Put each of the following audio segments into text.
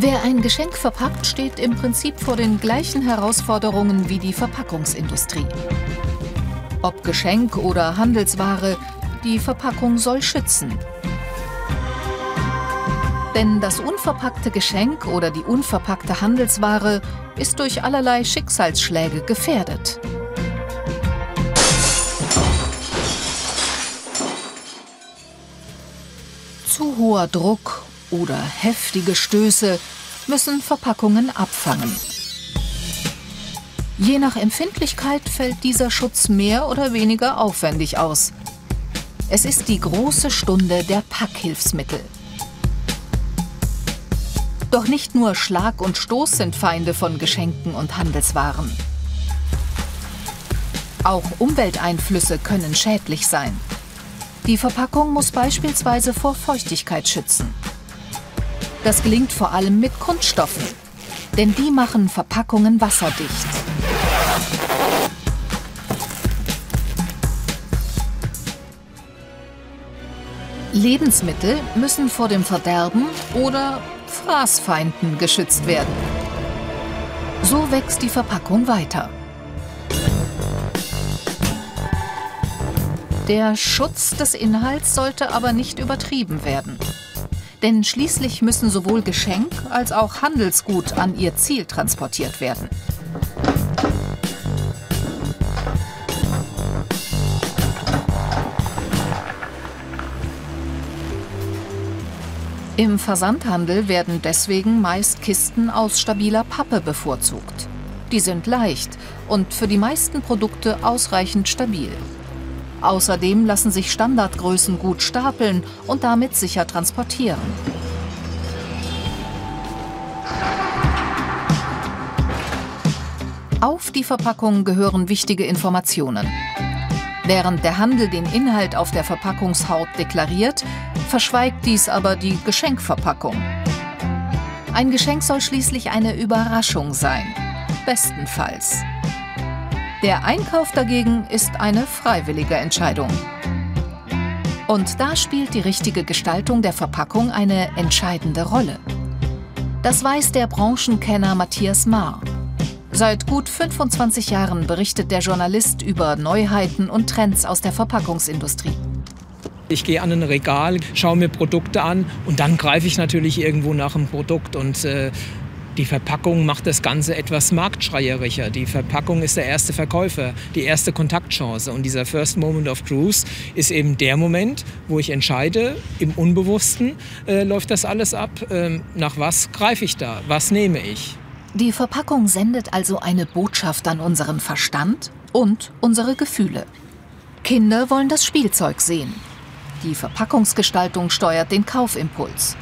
Wer ein Geschenk verpackt, steht im Prinzip vor den gleichen Herausforderungen wie die Verpackungsindustrie. Ob Geschenk oder Handelsware, die Verpackung soll schützen. Denn das unverpackte Geschenk oder die unverpackte Handelsware ist durch allerlei Schicksalsschläge gefährdet. Zu hoher Druck oder heftige Stöße müssen Verpackungen abfangen. Je nach Empfindlichkeit fällt dieser Schutz mehr oder weniger aufwendig aus. Es ist die große Stunde der Packhilfsmittel. Doch nicht nur Schlag und Stoß sind Feinde von Geschenken und Handelswaren. Auch Umwelteinflüsse können schädlich sein. Die Verpackung muss beispielsweise vor Feuchtigkeit schützen. Das gelingt vor allem mit Kunststoffen, denn die machen Verpackungen wasserdicht. Lebensmittel müssen vor dem Verderben oder Fraßfeinden geschützt werden. So wächst die Verpackung weiter. Der Schutz des Inhalts sollte aber nicht übertrieben werden. Denn schließlich müssen sowohl Geschenk als auch Handelsgut an ihr Ziel transportiert werden. Im Versandhandel werden deswegen meist Kisten aus stabiler Pappe bevorzugt. Die sind leicht und für die meisten Produkte ausreichend stabil. Außerdem lassen sich Standardgrößen gut stapeln und damit sicher transportieren. Auf die Verpackung gehören wichtige Informationen. Während der Handel den Inhalt auf der Verpackungshaut deklariert, verschweigt dies aber die Geschenkverpackung. Ein Geschenk soll schließlich eine Überraschung sein, bestenfalls. Der Einkauf dagegen ist eine freiwillige Entscheidung. Und da spielt die richtige Gestaltung der Verpackung eine entscheidende Rolle. Das weiß der Branchenkenner Matthias Maar. Seit gut 25 Jahren berichtet der Journalist über Neuheiten und Trends aus der Verpackungsindustrie. Ich gehe an ein Regal, schaue mir Produkte an und dann greife ich natürlich irgendwo nach einem Produkt und äh, die Verpackung macht das Ganze etwas marktschreierischer. Die Verpackung ist der erste Verkäufer, die erste Kontaktchance. Und dieser First Moment of Truth ist eben der Moment, wo ich entscheide, im Unbewussten äh, läuft das alles ab, äh, nach was greife ich da, was nehme ich. Die Verpackung sendet also eine Botschaft an unseren Verstand und unsere Gefühle. Kinder wollen das Spielzeug sehen. Die Verpackungsgestaltung steuert den Kaufimpuls.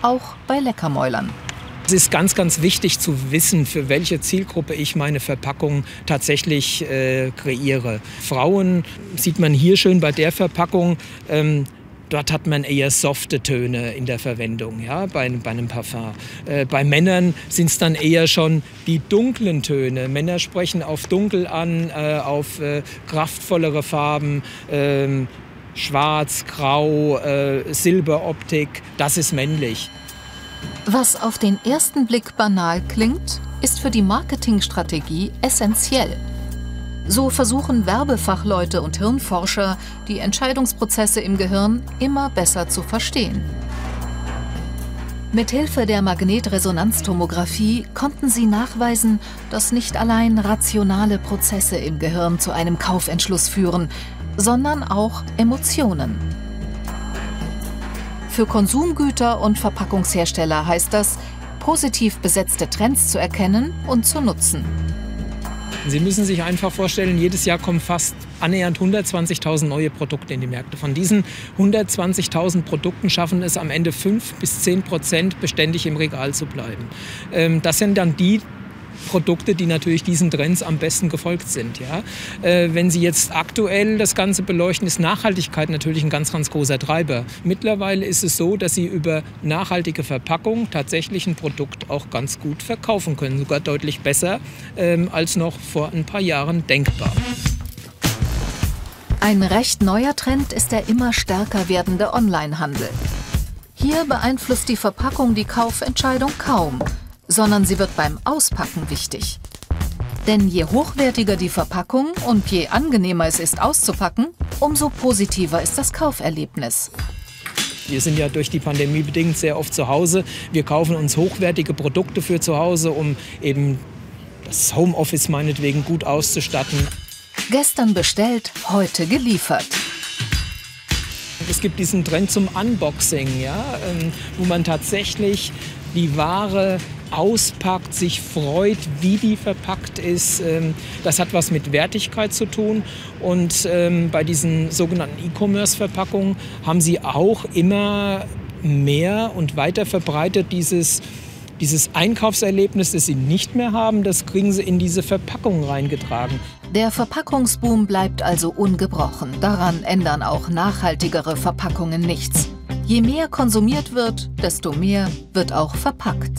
Auch bei Leckermäulern. Es ist ganz, ganz wichtig zu wissen, für welche Zielgruppe ich meine Verpackung tatsächlich äh, kreiere. Frauen sieht man hier schön bei der Verpackung. Ähm, Dort hat man eher softe Töne in der Verwendung, ja, bei, bei einem Parfum. Äh, bei Männern sind es dann eher schon die dunklen Töne. Männer sprechen auf dunkel an, äh, auf äh, kraftvollere Farben, ähm, schwarz, grau, äh, Silberoptik. Das ist männlich. Was auf den ersten Blick banal klingt, ist für die Marketingstrategie essentiell. So versuchen Werbefachleute und Hirnforscher, die Entscheidungsprozesse im Gehirn immer besser zu verstehen. Mithilfe der Magnetresonanztomographie konnten sie nachweisen, dass nicht allein rationale Prozesse im Gehirn zu einem Kaufentschluss führen, sondern auch Emotionen. Für Konsumgüter und Verpackungshersteller heißt das, positiv besetzte Trends zu erkennen und zu nutzen. Sie müssen sich einfach vorstellen, jedes Jahr kommen fast annähernd 120.000 neue Produkte in die Märkte. Von diesen 120.000 Produkten schaffen es am Ende 5 bis 10 Prozent beständig im Regal zu bleiben. Ähm, das sind dann die Produkte, die natürlich diesen Trends am besten gefolgt sind. Ja? Äh, wenn Sie jetzt aktuell das Ganze beleuchten, ist Nachhaltigkeit natürlich ein ganz, ganz großer Treiber. Mittlerweile ist es so, dass Sie über nachhaltige Verpackung tatsächlich ein Produkt auch ganz gut verkaufen können, sogar deutlich besser ähm, als noch vor ein paar Jahren denkbar. Ein recht neuer Trend ist der immer stärker werdende Onlinehandel. Hier beeinflusst die Verpackung die Kaufentscheidung kaum, sondern sie wird beim Auspacken wichtig. Denn je hochwertiger die Verpackung und je angenehmer es ist auszupacken, umso positiver ist das Kauferlebnis. Wir sind ja durch die Pandemie bedingt sehr oft zu Hause. Wir kaufen uns hochwertige Produkte für zu Hause, um eben das Homeoffice meinetwegen gut auszustatten. Gestern bestellt, heute geliefert. Es gibt diesen Trend zum Unboxing, ja, ähm, wo man tatsächlich die Ware auspackt, sich freut, wie die verpackt ist. Ähm, das hat was mit Wertigkeit zu tun. Und ähm, bei diesen sogenannten E-Commerce-Verpackungen haben sie auch immer mehr und weiter verbreitet dieses dieses Einkaufserlebnis, das sie nicht mehr haben, das kriegen sie in diese Verpackung reingetragen. Der Verpackungsboom bleibt also ungebrochen. Daran ändern auch nachhaltigere Verpackungen nichts. Je mehr konsumiert wird, desto mehr wird auch verpackt.